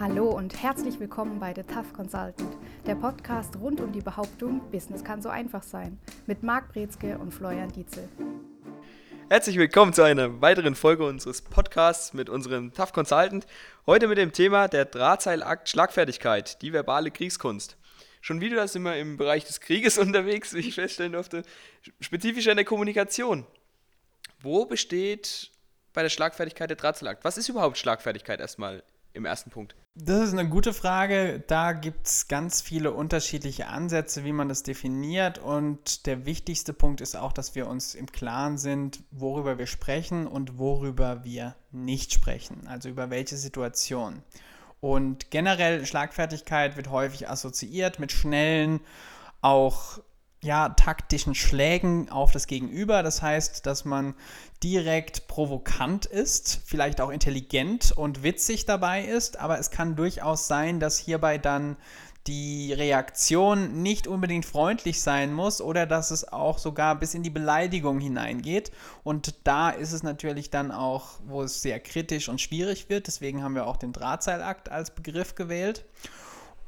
Hallo und herzlich willkommen bei The Tough Consultant, der Podcast rund um die Behauptung, Business kann so einfach sein, mit Marc Brezke und Florian Dietzel. Herzlich willkommen zu einer weiteren Folge unseres Podcasts mit unserem Tough Consultant. Heute mit dem Thema der Drahtseilakt Schlagfertigkeit, die verbale Kriegskunst. Schon wieder sind wir im Bereich des Krieges unterwegs, wie ich feststellen durfte, spezifisch in der Kommunikation. Wo besteht bei der Schlagfertigkeit der Drahtseilakt? Was ist überhaupt Schlagfertigkeit erstmal im ersten Punkt? Das ist eine gute Frage. Da gibt es ganz viele unterschiedliche Ansätze, wie man das definiert. Und der wichtigste Punkt ist auch, dass wir uns im Klaren sind, worüber wir sprechen und worüber wir nicht sprechen. Also über welche Situation. Und generell Schlagfertigkeit wird häufig assoziiert mit schnellen, auch ja, taktischen Schlägen auf das Gegenüber. Das heißt, dass man direkt provokant ist, vielleicht auch intelligent und witzig dabei ist, aber es kann durchaus sein, dass hierbei dann die Reaktion nicht unbedingt freundlich sein muss oder dass es auch sogar bis in die Beleidigung hineingeht. Und da ist es natürlich dann auch, wo es sehr kritisch und schwierig wird. Deswegen haben wir auch den Drahtseilakt als Begriff gewählt.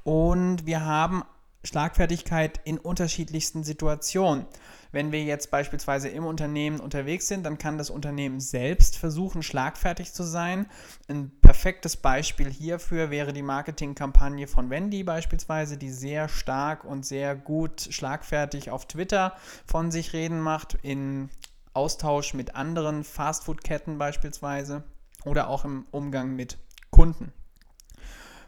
Und wir haben Schlagfertigkeit in unterschiedlichsten Situationen. Wenn wir jetzt beispielsweise im Unternehmen unterwegs sind, dann kann das Unternehmen selbst versuchen, schlagfertig zu sein. Ein perfektes Beispiel hierfür wäre die Marketingkampagne von Wendy beispielsweise, die sehr stark und sehr gut schlagfertig auf Twitter von sich reden macht, in Austausch mit anderen Fastfood-Ketten beispielsweise oder auch im Umgang mit Kunden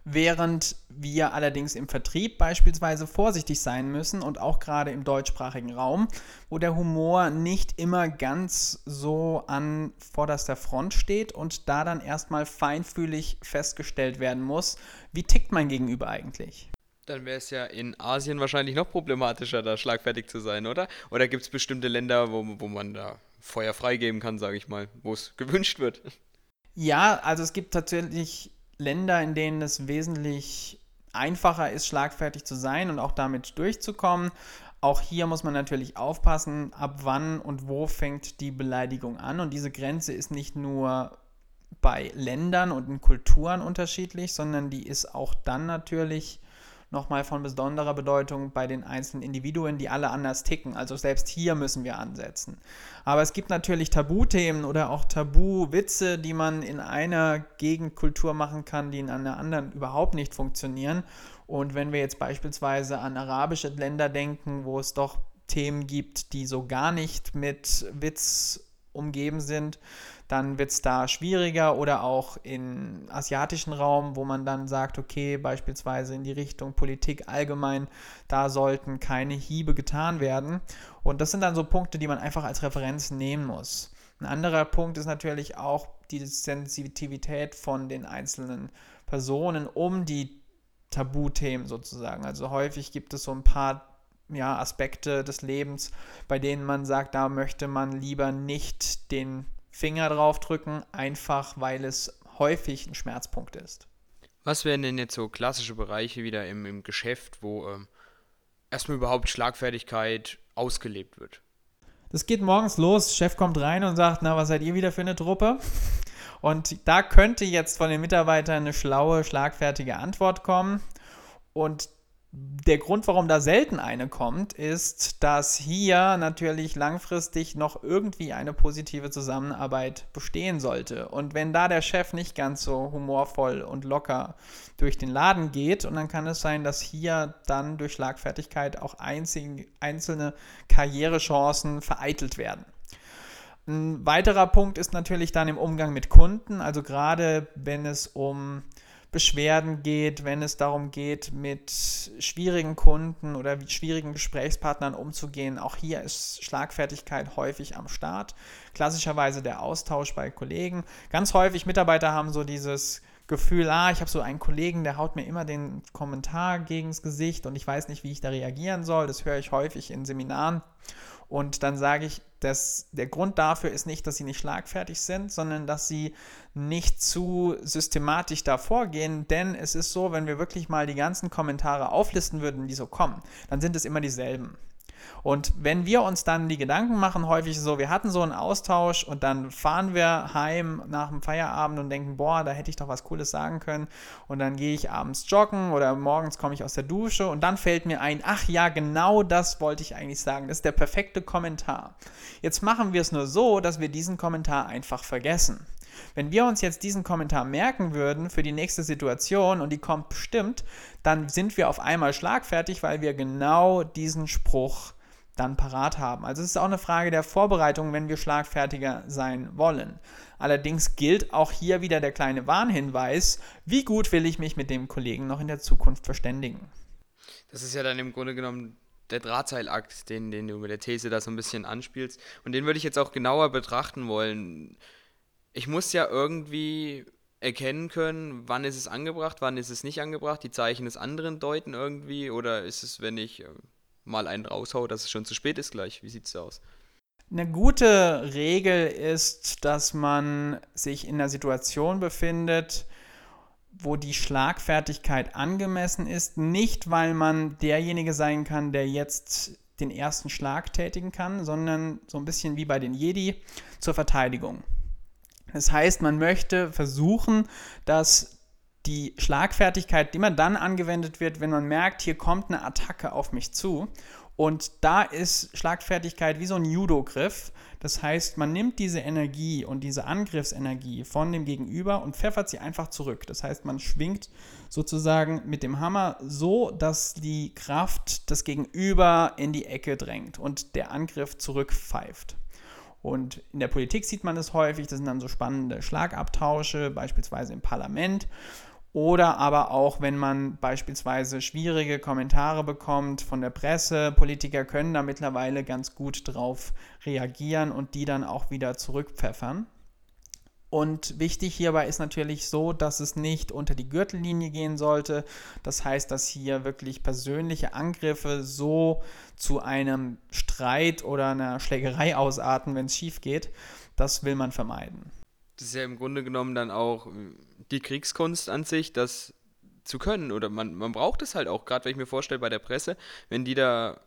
während wir allerdings im Vertrieb beispielsweise vorsichtig sein müssen und auch gerade im deutschsprachigen Raum, wo der Humor nicht immer ganz so an vorderster Front steht und da dann erstmal feinfühlig festgestellt werden muss, wie tickt mein Gegenüber eigentlich. Dann wäre es ja in Asien wahrscheinlich noch problematischer, da schlagfertig zu sein, oder? Oder gibt es bestimmte Länder, wo, wo man da Feuer freigeben kann, sage ich mal, wo es gewünscht wird? Ja, also es gibt tatsächlich Länder, in denen es wesentlich einfacher ist, schlagfertig zu sein und auch damit durchzukommen. Auch hier muss man natürlich aufpassen, ab wann und wo fängt die Beleidigung an. Und diese Grenze ist nicht nur bei Ländern und in Kulturen unterschiedlich, sondern die ist auch dann natürlich nochmal von besonderer Bedeutung bei den einzelnen Individuen, die alle anders ticken. Also selbst hier müssen wir ansetzen. Aber es gibt natürlich Tabuthemen oder auch Tabuwitze, die man in einer Gegenkultur machen kann, die in einer anderen überhaupt nicht funktionieren. Und wenn wir jetzt beispielsweise an arabische Länder denken, wo es doch Themen gibt, die so gar nicht mit Witz umgeben sind, dann wird es da schwieriger oder auch im asiatischen Raum, wo man dann sagt, okay, beispielsweise in die Richtung Politik allgemein, da sollten keine Hiebe getan werden. Und das sind dann so Punkte, die man einfach als Referenz nehmen muss. Ein anderer Punkt ist natürlich auch die Sensitivität von den einzelnen Personen um die Tabuthemen sozusagen. Also häufig gibt es so ein paar ja, Aspekte des Lebens, bei denen man sagt, da möchte man lieber nicht den Finger drauf drücken, einfach weil es häufig ein Schmerzpunkt ist. Was wären denn jetzt so klassische Bereiche wieder im, im Geschäft, wo ähm, erstmal überhaupt Schlagfertigkeit ausgelebt wird? Das geht morgens los, Chef kommt rein und sagt, na, was seid ihr wieder für eine Truppe? Und da könnte jetzt von den Mitarbeitern eine schlaue, schlagfertige Antwort kommen. Und der Grund, warum da selten eine kommt, ist, dass hier natürlich langfristig noch irgendwie eine positive Zusammenarbeit bestehen sollte. Und wenn da der Chef nicht ganz so humorvoll und locker durch den Laden geht, und dann kann es sein, dass hier dann durch Schlagfertigkeit auch einzig, einzelne Karrierechancen vereitelt werden. Ein weiterer Punkt ist natürlich dann im Umgang mit Kunden, also gerade wenn es um Beschwerden geht, wenn es darum geht, mit schwierigen Kunden oder mit schwierigen Gesprächspartnern umzugehen. Auch hier ist Schlagfertigkeit häufig am Start. Klassischerweise der Austausch bei Kollegen. Ganz häufig Mitarbeiter haben so dieses Gefühl, ah, ich habe so einen Kollegen, der haut mir immer den Kommentar gegens Gesicht und ich weiß nicht, wie ich da reagieren soll. Das höre ich häufig in Seminaren. Und dann sage ich, dass der Grund dafür ist nicht, dass sie nicht schlagfertig sind, sondern dass sie nicht zu systematisch da vorgehen. Denn es ist so, wenn wir wirklich mal die ganzen Kommentare auflisten würden, die so kommen, dann sind es immer dieselben. Und wenn wir uns dann die Gedanken machen, häufig so, wir hatten so einen Austausch und dann fahren wir heim nach dem Feierabend und denken, boah, da hätte ich doch was Cooles sagen können. Und dann gehe ich abends joggen oder morgens komme ich aus der Dusche und dann fällt mir ein, ach ja, genau das wollte ich eigentlich sagen. Das ist der perfekte Kommentar. Jetzt machen wir es nur so, dass wir diesen Kommentar einfach vergessen. Wenn wir uns jetzt diesen Kommentar merken würden für die nächste Situation und die kommt bestimmt, dann sind wir auf einmal schlagfertig, weil wir genau diesen Spruch dann parat haben. Also es ist auch eine Frage der Vorbereitung, wenn wir schlagfertiger sein wollen. Allerdings gilt auch hier wieder der kleine Warnhinweis, wie gut will ich mich mit dem Kollegen noch in der Zukunft verständigen. Das ist ja dann im Grunde genommen der Drahtseilakt, den, den du mit der These da so ein bisschen anspielst. Und den würde ich jetzt auch genauer betrachten wollen ich muss ja irgendwie erkennen können, wann ist es angebracht, wann ist es nicht angebracht, die Zeichen des anderen deuten irgendwie oder ist es, wenn ich äh, mal einen raushau, dass es schon zu spät ist gleich? Wie sieht es da aus? Eine gute Regel ist, dass man sich in einer Situation befindet, wo die Schlagfertigkeit angemessen ist, nicht weil man derjenige sein kann, der jetzt den ersten Schlag tätigen kann, sondern so ein bisschen wie bei den Jedi zur Verteidigung. Das heißt, man möchte versuchen, dass die Schlagfertigkeit immer dann angewendet wird, wenn man merkt, hier kommt eine Attacke auf mich zu. Und da ist Schlagfertigkeit wie so ein Judo-Griff. Das heißt, man nimmt diese Energie und diese Angriffsenergie von dem Gegenüber und pfeffert sie einfach zurück. Das heißt, man schwingt sozusagen mit dem Hammer so, dass die Kraft das Gegenüber in die Ecke drängt und der Angriff zurückpfeift. Und in der Politik sieht man das häufig, das sind dann so spannende Schlagabtausche, beispielsweise im Parlament. Oder aber auch, wenn man beispielsweise schwierige Kommentare bekommt von der Presse. Politiker können da mittlerweile ganz gut drauf reagieren und die dann auch wieder zurückpfeffern. Und wichtig hierbei ist natürlich so, dass es nicht unter die Gürtellinie gehen sollte. Das heißt, dass hier wirklich persönliche Angriffe so zu einem Streit oder einer Schlägerei ausarten, wenn es schief geht. Das will man vermeiden. Das ist ja im Grunde genommen dann auch die Kriegskunst an sich, das zu können. Oder man, man braucht es halt auch, gerade wenn ich mir vorstelle, bei der Presse, wenn die da,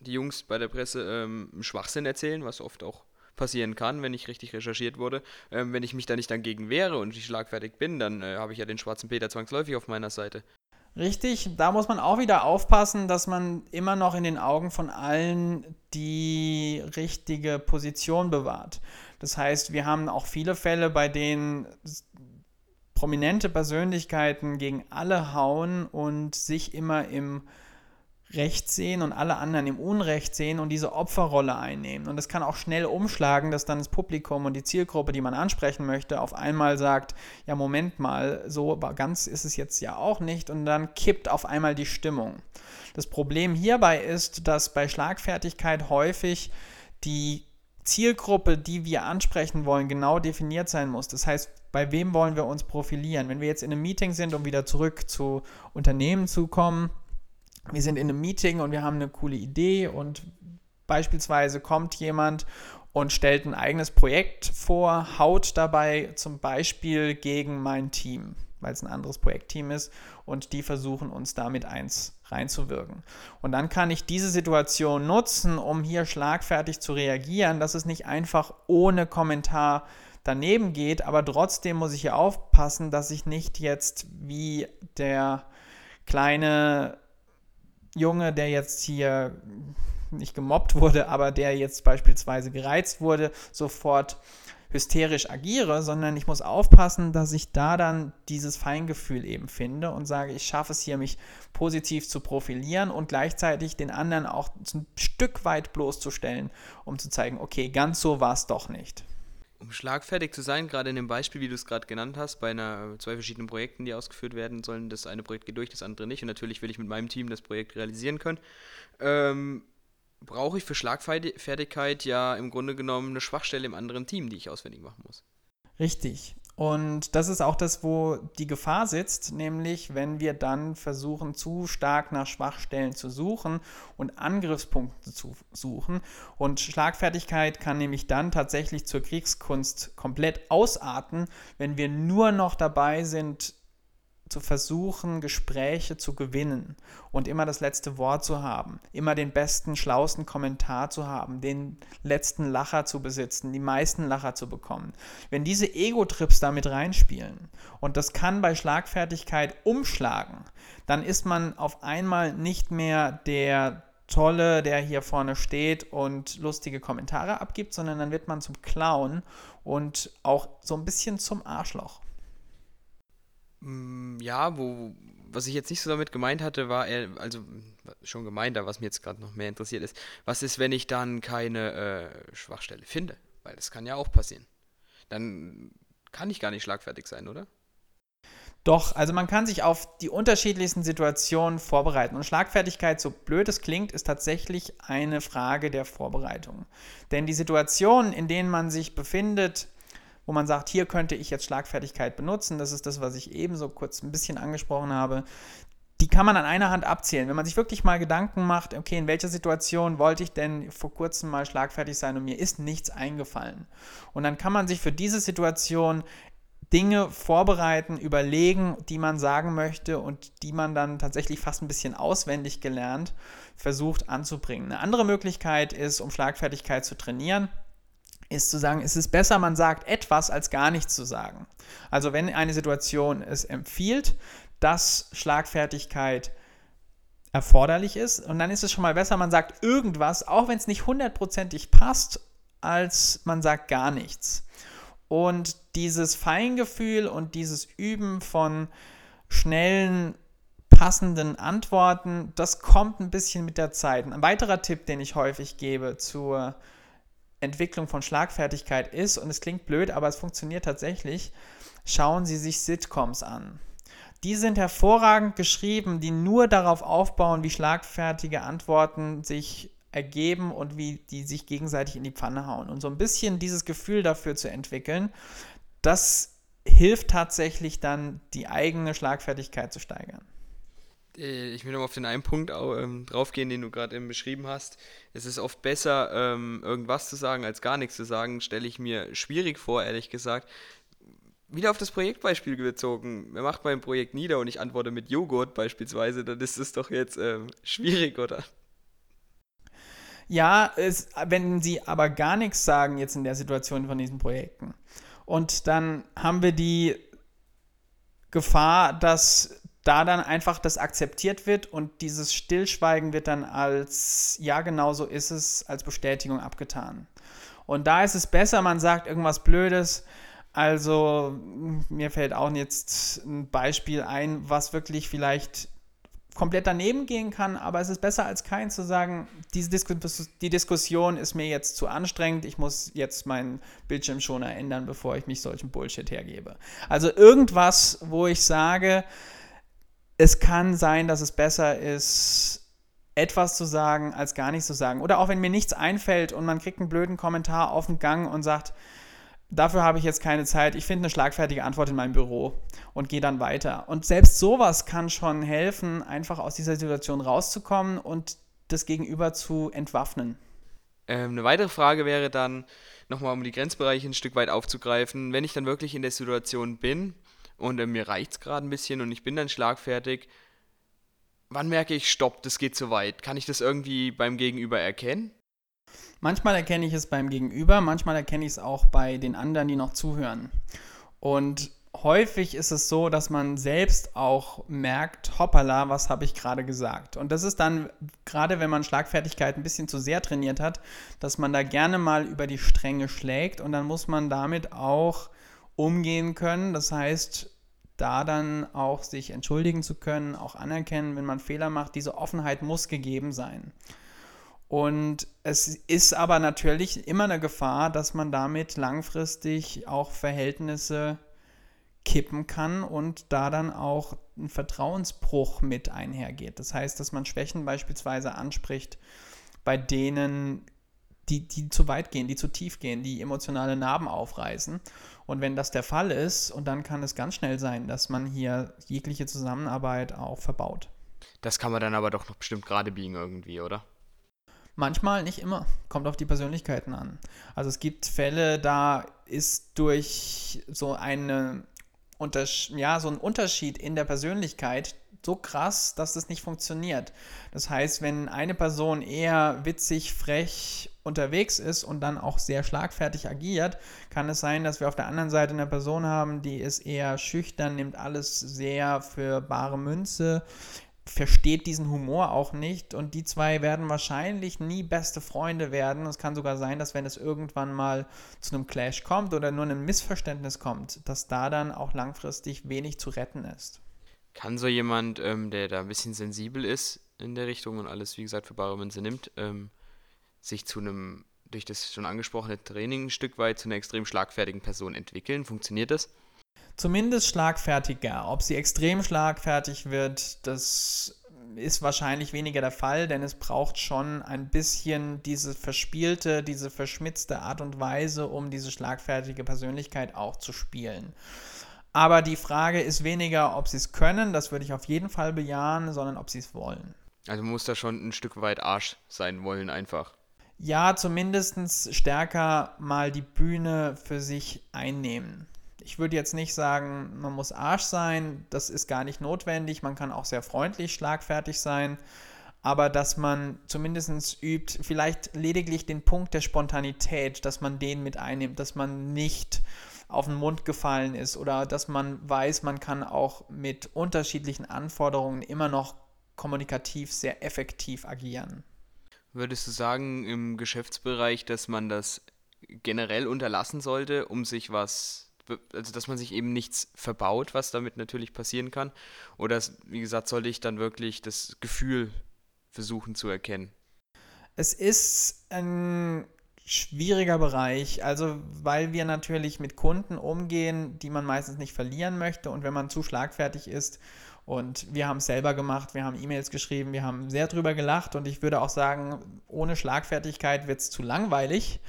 die Jungs bei der Presse ähm, Schwachsinn erzählen, was oft auch passieren kann, wenn ich richtig recherchiert wurde. Ähm, wenn ich mich da nicht dagegen wehre und ich schlagfertig bin, dann äh, habe ich ja den schwarzen Peter zwangsläufig auf meiner Seite. Richtig, da muss man auch wieder aufpassen, dass man immer noch in den Augen von allen die richtige Position bewahrt. Das heißt, wir haben auch viele Fälle, bei denen prominente Persönlichkeiten gegen alle hauen und sich immer im Recht sehen und alle anderen im Unrecht sehen und diese Opferrolle einnehmen. Und das kann auch schnell umschlagen, dass dann das Publikum und die Zielgruppe, die man ansprechen möchte, auf einmal sagt, ja, Moment mal, so ganz ist es jetzt ja auch nicht und dann kippt auf einmal die Stimmung. Das Problem hierbei ist, dass bei Schlagfertigkeit häufig die Zielgruppe, die wir ansprechen wollen, genau definiert sein muss. Das heißt, bei wem wollen wir uns profilieren? Wenn wir jetzt in einem Meeting sind, um wieder zurück zu Unternehmen zu kommen, wir sind in einem Meeting und wir haben eine coole Idee und beispielsweise kommt jemand und stellt ein eigenes Projekt vor, haut dabei zum Beispiel gegen mein Team, weil es ein anderes Projektteam ist und die versuchen uns damit eins reinzuwirken. Und dann kann ich diese Situation nutzen, um hier schlagfertig zu reagieren, dass es nicht einfach ohne Kommentar daneben geht, aber trotzdem muss ich hier aufpassen, dass ich nicht jetzt wie der kleine Junge, der jetzt hier nicht gemobbt wurde, aber der jetzt beispielsweise gereizt wurde, sofort hysterisch agiere, sondern ich muss aufpassen, dass ich da dann dieses Feingefühl eben finde und sage, ich schaffe es hier, mich positiv zu profilieren und gleichzeitig den anderen auch ein Stück weit bloßzustellen, um zu zeigen, okay, ganz so war es doch nicht um schlagfertig zu sein, gerade in dem Beispiel, wie du es gerade genannt hast, bei einer, zwei verschiedenen Projekten, die ausgeführt werden sollen, das eine Projekt geht durch, das andere nicht. Und natürlich will ich mit meinem Team das Projekt realisieren können. Ähm, brauche ich für Schlagfertigkeit ja im Grunde genommen eine Schwachstelle im anderen Team, die ich auswendig machen muss. Richtig. Und das ist auch das, wo die Gefahr sitzt, nämlich wenn wir dann versuchen, zu stark nach Schwachstellen zu suchen und Angriffspunkte zu suchen. Und Schlagfertigkeit kann nämlich dann tatsächlich zur Kriegskunst komplett ausarten, wenn wir nur noch dabei sind, zu versuchen, Gespräche zu gewinnen und immer das letzte Wort zu haben, immer den besten, schlausten Kommentar zu haben, den letzten Lacher zu besitzen, die meisten Lacher zu bekommen. Wenn diese Ego-Trips damit reinspielen und das kann bei Schlagfertigkeit umschlagen, dann ist man auf einmal nicht mehr der Tolle, der hier vorne steht und lustige Kommentare abgibt, sondern dann wird man zum Clown und auch so ein bisschen zum Arschloch. Mm, ja, wo, was ich jetzt nicht so damit gemeint hatte, war, er, also schon gemeint, aber was mir jetzt gerade noch mehr interessiert ist, was ist, wenn ich dann keine äh, Schwachstelle finde? Weil das kann ja auch passieren. Dann kann ich gar nicht schlagfertig sein, oder? Doch, also man kann sich auf die unterschiedlichsten Situationen vorbereiten. Und Schlagfertigkeit, so blöd es klingt, ist tatsächlich eine Frage der Vorbereitung. Denn die Situationen, in denen man sich befindet, wo man sagt, hier könnte ich jetzt Schlagfertigkeit benutzen, das ist das, was ich eben so kurz ein bisschen angesprochen habe, die kann man an einer Hand abzählen. Wenn man sich wirklich mal Gedanken macht, okay, in welcher Situation wollte ich denn vor kurzem mal schlagfertig sein und mir ist nichts eingefallen. Und dann kann man sich für diese Situation Dinge vorbereiten, überlegen, die man sagen möchte und die man dann tatsächlich fast ein bisschen auswendig gelernt versucht anzubringen. Eine andere Möglichkeit ist, um Schlagfertigkeit zu trainieren, ist zu sagen, es ist besser, man sagt etwas, als gar nichts zu sagen. Also wenn eine Situation es empfiehlt, dass Schlagfertigkeit erforderlich ist, und dann ist es schon mal besser, man sagt irgendwas, auch wenn es nicht hundertprozentig passt, als man sagt gar nichts. Und dieses Feingefühl und dieses Üben von schnellen, passenden Antworten, das kommt ein bisschen mit der Zeit. Ein weiterer Tipp, den ich häufig gebe zur Entwicklung von Schlagfertigkeit ist, und es klingt blöd, aber es funktioniert tatsächlich, schauen Sie sich Sitcoms an. Die sind hervorragend geschrieben, die nur darauf aufbauen, wie schlagfertige Antworten sich ergeben und wie die sich gegenseitig in die Pfanne hauen. Und so ein bisschen dieses Gefühl dafür zu entwickeln, das hilft tatsächlich dann, die eigene Schlagfertigkeit zu steigern. Äh, ich will noch auf den einen Punkt ähm, draufgehen, den du gerade eben beschrieben hast. Es ist oft besser, ähm, irgendwas zu sagen, als gar nichts zu sagen. Stelle ich mir schwierig vor, ehrlich gesagt. Wieder auf das Projektbeispiel bezogen. Wer macht mein Projekt nieder und ich antworte mit Joghurt beispielsweise, dann ist es doch jetzt ähm, schwierig, oder? Ja, es, wenn sie aber gar nichts sagen jetzt in der Situation von diesen Projekten. Und dann haben wir die Gefahr, dass da dann einfach das akzeptiert wird und dieses Stillschweigen wird dann als, ja, genau so ist es, als Bestätigung abgetan. Und da ist es besser, man sagt irgendwas Blödes. Also mir fällt auch jetzt ein Beispiel ein, was wirklich vielleicht komplett daneben gehen kann, aber es ist besser als kein zu sagen, diese Diskus die Diskussion ist mir jetzt zu anstrengend, ich muss jetzt meinen Bildschirmschoner ändern, bevor ich mich solchen Bullshit hergebe. Also irgendwas, wo ich sage, es kann sein, dass es besser ist, etwas zu sagen, als gar nichts zu sagen. Oder auch wenn mir nichts einfällt und man kriegt einen blöden Kommentar auf den Gang und sagt, dafür habe ich jetzt keine Zeit, ich finde eine schlagfertige Antwort in meinem Büro und gehe dann weiter. Und selbst sowas kann schon helfen, einfach aus dieser Situation rauszukommen und das Gegenüber zu entwaffnen. Ähm, eine weitere Frage wäre dann, nochmal um die Grenzbereiche ein Stück weit aufzugreifen, wenn ich dann wirklich in der Situation bin, und äh, mir reicht es gerade ein bisschen und ich bin dann schlagfertig. Wann merke ich, stopp, das geht zu weit? Kann ich das irgendwie beim Gegenüber erkennen? Manchmal erkenne ich es beim Gegenüber, manchmal erkenne ich es auch bei den anderen, die noch zuhören. Und häufig ist es so, dass man selbst auch merkt, hoppala, was habe ich gerade gesagt. Und das ist dann, gerade wenn man Schlagfertigkeit ein bisschen zu sehr trainiert hat, dass man da gerne mal über die Stränge schlägt und dann muss man damit auch umgehen können. Das heißt, da dann auch sich entschuldigen zu können, auch anerkennen, wenn man Fehler macht, diese Offenheit muss gegeben sein. Und es ist aber natürlich immer eine Gefahr, dass man damit langfristig auch Verhältnisse kippen kann und da dann auch ein Vertrauensbruch mit einhergeht. Das heißt, dass man Schwächen beispielsweise anspricht, bei denen die, die zu weit gehen, die zu tief gehen, die emotionale Narben aufreißen. Und wenn das der Fall ist, und dann kann es ganz schnell sein, dass man hier jegliche Zusammenarbeit auch verbaut. Das kann man dann aber doch noch bestimmt gerade biegen irgendwie, oder? Manchmal, nicht immer. Kommt auf die Persönlichkeiten an. Also es gibt Fälle, da ist durch so eine ja, so ein Unterschied in der Persönlichkeit so krass, dass das nicht funktioniert. Das heißt, wenn eine Person eher witzig, frech unterwegs ist und dann auch sehr schlagfertig agiert, kann es sein, dass wir auf der anderen Seite eine Person haben, die ist eher schüchtern, nimmt alles sehr für bare Münze, versteht diesen Humor auch nicht und die zwei werden wahrscheinlich nie beste Freunde werden. Es kann sogar sein, dass wenn es irgendwann mal zu einem Clash kommt oder nur ein Missverständnis kommt, dass da dann auch langfristig wenig zu retten ist. Kann so jemand, ähm, der da ein bisschen sensibel ist in der Richtung und alles, wie gesagt, für bare Münze nimmt, ähm, sich zu einem, durch das schon angesprochene Training ein Stück weit zu einer extrem schlagfertigen Person entwickeln? Funktioniert das? zumindest schlagfertiger. Ob sie extrem schlagfertig wird, das ist wahrscheinlich weniger der Fall, denn es braucht schon ein bisschen diese verspielte, diese verschmitzte Art und Weise, um diese schlagfertige Persönlichkeit auch zu spielen. Aber die Frage ist weniger, ob sie es können, das würde ich auf jeden Fall bejahen, sondern ob sie es wollen. Also muss da schon ein Stück weit Arsch sein wollen, einfach. Ja, zumindest stärker mal die Bühne für sich einnehmen ich würde jetzt nicht sagen, man muss Arsch sein, das ist gar nicht notwendig. Man kann auch sehr freundlich, schlagfertig sein. Aber dass man zumindest übt, vielleicht lediglich den Punkt der Spontanität, dass man den mit einnimmt, dass man nicht auf den Mund gefallen ist oder dass man weiß, man kann auch mit unterschiedlichen Anforderungen immer noch kommunikativ sehr effektiv agieren. Würdest du sagen im Geschäftsbereich, dass man das generell unterlassen sollte, um sich was also dass man sich eben nichts verbaut, was damit natürlich passieren kann. Oder wie gesagt, sollte ich dann wirklich das Gefühl versuchen zu erkennen? Es ist ein schwieriger Bereich, also weil wir natürlich mit Kunden umgehen, die man meistens nicht verlieren möchte und wenn man zu schlagfertig ist und wir haben es selber gemacht, wir haben E-Mails geschrieben, wir haben sehr drüber gelacht und ich würde auch sagen, ohne Schlagfertigkeit wird es zu langweilig.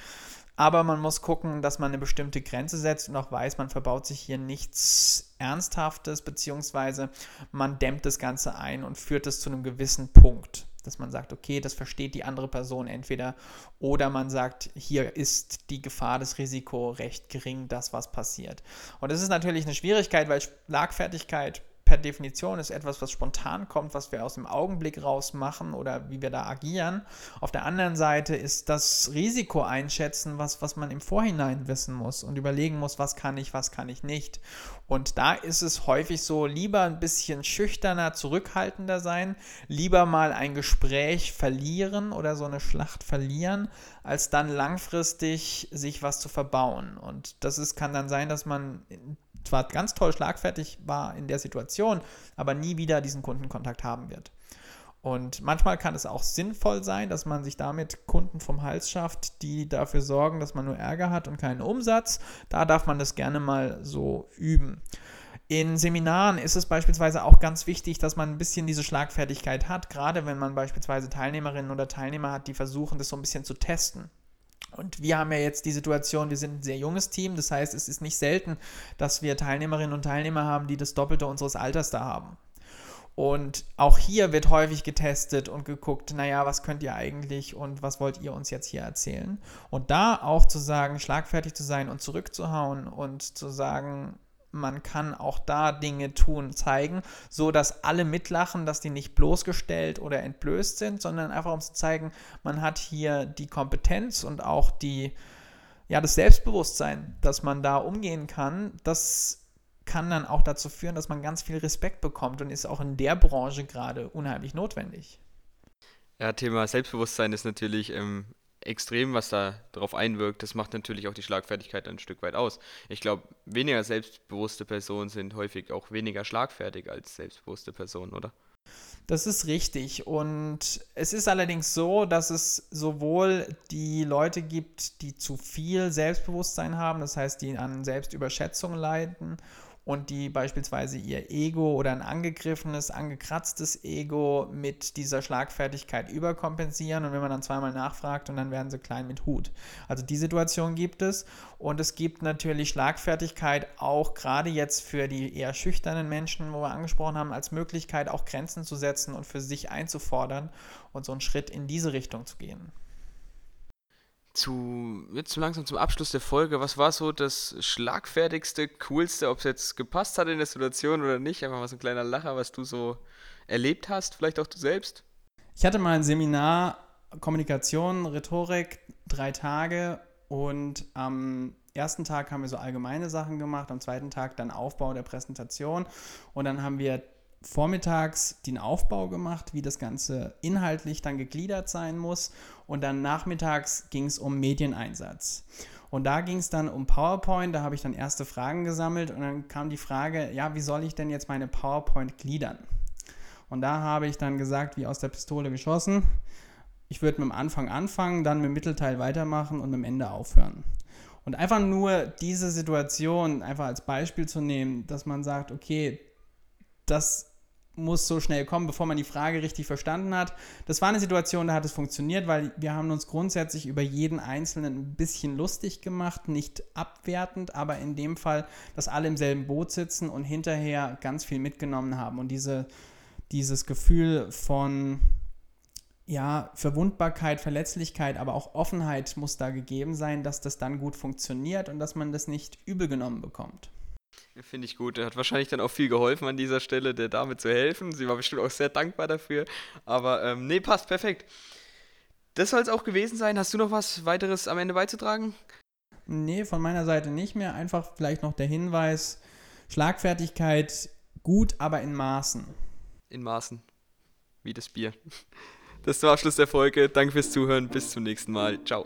Aber man muss gucken, dass man eine bestimmte Grenze setzt und auch weiß, man verbaut sich hier nichts Ernsthaftes, beziehungsweise man dämmt das Ganze ein und führt es zu einem gewissen Punkt. Dass man sagt, okay, das versteht die andere Person entweder oder man sagt, hier ist die Gefahr, das Risiko recht gering, das was passiert. Und das ist natürlich eine Schwierigkeit, weil Schlagfertigkeit per Definition ist etwas, was spontan kommt, was wir aus dem Augenblick raus machen oder wie wir da agieren. Auf der anderen Seite ist das Risiko einschätzen, was, was man im Vorhinein wissen muss und überlegen muss, was kann ich, was kann ich nicht. Und da ist es häufig so, lieber ein bisschen schüchterner, zurückhaltender sein, lieber mal ein Gespräch verlieren oder so eine Schlacht verlieren, als dann langfristig sich was zu verbauen. Und das ist, kann dann sein, dass man zwar ganz toll schlagfertig war in der Situation, aber nie wieder diesen Kundenkontakt haben wird. Und manchmal kann es auch sinnvoll sein, dass man sich damit Kunden vom Hals schafft, die dafür sorgen, dass man nur Ärger hat und keinen Umsatz. Da darf man das gerne mal so üben. In Seminaren ist es beispielsweise auch ganz wichtig, dass man ein bisschen diese Schlagfertigkeit hat, gerade wenn man beispielsweise Teilnehmerinnen oder Teilnehmer hat, die versuchen, das so ein bisschen zu testen. Und wir haben ja jetzt die Situation, wir sind ein sehr junges Team, das heißt, es ist nicht selten, dass wir Teilnehmerinnen und Teilnehmer haben, die das Doppelte unseres Alters da haben. Und auch hier wird häufig getestet und geguckt, naja, was könnt ihr eigentlich und was wollt ihr uns jetzt hier erzählen? Und da auch zu sagen, schlagfertig zu sein und zurückzuhauen und zu sagen, man kann auch da Dinge tun, zeigen, so dass alle mitlachen, dass die nicht bloßgestellt oder entblößt sind, sondern einfach um zu zeigen, man hat hier die Kompetenz und auch die, ja, das Selbstbewusstsein, dass man da umgehen kann. Das kann dann auch dazu führen, dass man ganz viel Respekt bekommt und ist auch in der Branche gerade unheimlich notwendig. Ja, Thema Selbstbewusstsein ist natürlich ähm, extrem, was da drauf einwirkt. Das macht natürlich auch die Schlagfertigkeit ein Stück weit aus. Ich glaube, weniger selbstbewusste Personen sind häufig auch weniger schlagfertig als selbstbewusste Personen, oder? Das ist richtig. Und es ist allerdings so, dass es sowohl die Leute gibt, die zu viel Selbstbewusstsein haben, das heißt, die an Selbstüberschätzung leiden, und die beispielsweise ihr Ego oder ein angegriffenes, angekratztes Ego mit dieser Schlagfertigkeit überkompensieren und wenn man dann zweimal nachfragt und dann werden sie klein mit Hut. Also die Situation gibt es und es gibt natürlich Schlagfertigkeit auch gerade jetzt für die eher schüchternen Menschen, wo wir angesprochen haben, als Möglichkeit auch Grenzen zu setzen und für sich einzufordern und so einen Schritt in diese Richtung zu gehen. Zu, jetzt langsam zum Abschluss der Folge, was war so das schlagfertigste, coolste, ob es jetzt gepasst hat in der Situation oder nicht? Einfach mal so ein kleiner Lacher, was du so erlebt hast, vielleicht auch du selbst? Ich hatte mal ein Seminar Kommunikation, Rhetorik, drei Tage und am ersten Tag haben wir so allgemeine Sachen gemacht, am zweiten Tag dann Aufbau der Präsentation und dann haben wir vormittags den Aufbau gemacht, wie das Ganze inhaltlich dann gegliedert sein muss. Und dann nachmittags ging es um Medieneinsatz. Und da ging es dann um PowerPoint, da habe ich dann erste Fragen gesammelt und dann kam die Frage, ja, wie soll ich denn jetzt meine PowerPoint gliedern? Und da habe ich dann gesagt, wie aus der Pistole geschossen, ich würde mit dem Anfang anfangen, dann mit dem Mittelteil weitermachen und mit dem Ende aufhören. Und einfach nur diese Situation einfach als Beispiel zu nehmen, dass man sagt, okay, das muss so schnell kommen, bevor man die Frage richtig verstanden hat. Das war eine Situation, da hat es funktioniert, weil wir haben uns grundsätzlich über jeden Einzelnen ein bisschen lustig gemacht, nicht abwertend, aber in dem Fall, dass alle im selben Boot sitzen und hinterher ganz viel mitgenommen haben. Und diese, dieses Gefühl von ja, Verwundbarkeit, Verletzlichkeit, aber auch Offenheit muss da gegeben sein, dass das dann gut funktioniert und dass man das nicht übel genommen bekommt. Finde ich gut. Er hat wahrscheinlich dann auch viel geholfen an dieser Stelle, der Dame zu helfen. Sie war bestimmt auch sehr dankbar dafür. Aber ähm, nee, passt perfekt. Das soll es auch gewesen sein. Hast du noch was weiteres am Ende beizutragen? Nee, von meiner Seite nicht mehr. Einfach vielleicht noch der Hinweis: Schlagfertigkeit gut, aber in Maßen. In Maßen. Wie das Bier. Das war Abschluss der Folge. Danke fürs Zuhören. Bis zum nächsten Mal. Ciao.